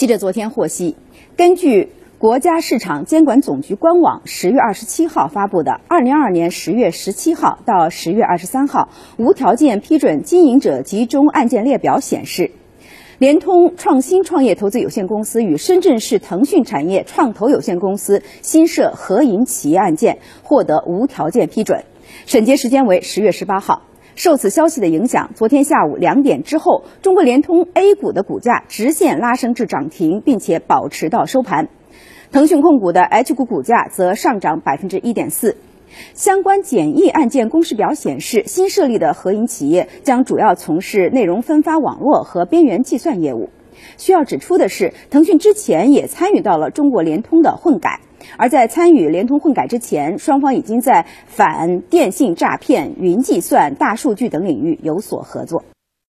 记者昨天获悉，根据国家市场监管总局官网十月二十七号发布的《二零二二年十月十七号到十月二十三号无条件批准经营者集中案件列表》显示，联通创新创业投资有限公司与深圳市腾讯产业创投有限公司新设合营企业案件获得无条件批准，审结时间为十月十八号。受此消息的影响，昨天下午两点之后，中国联通 A 股的股价直线拉升至涨停，并且保持到收盘。腾讯控股的 H 股股价则上涨百分之一点四。相关简易案件公示表显示，新设立的合营企业将主要从事内容分发网络和边缘计算业务。需要指出的是，腾讯之前也参与到了中国联通的混改。而在参与联通混改之前，双方已经在反电信诈骗、云计算、大数据等领域有所合作。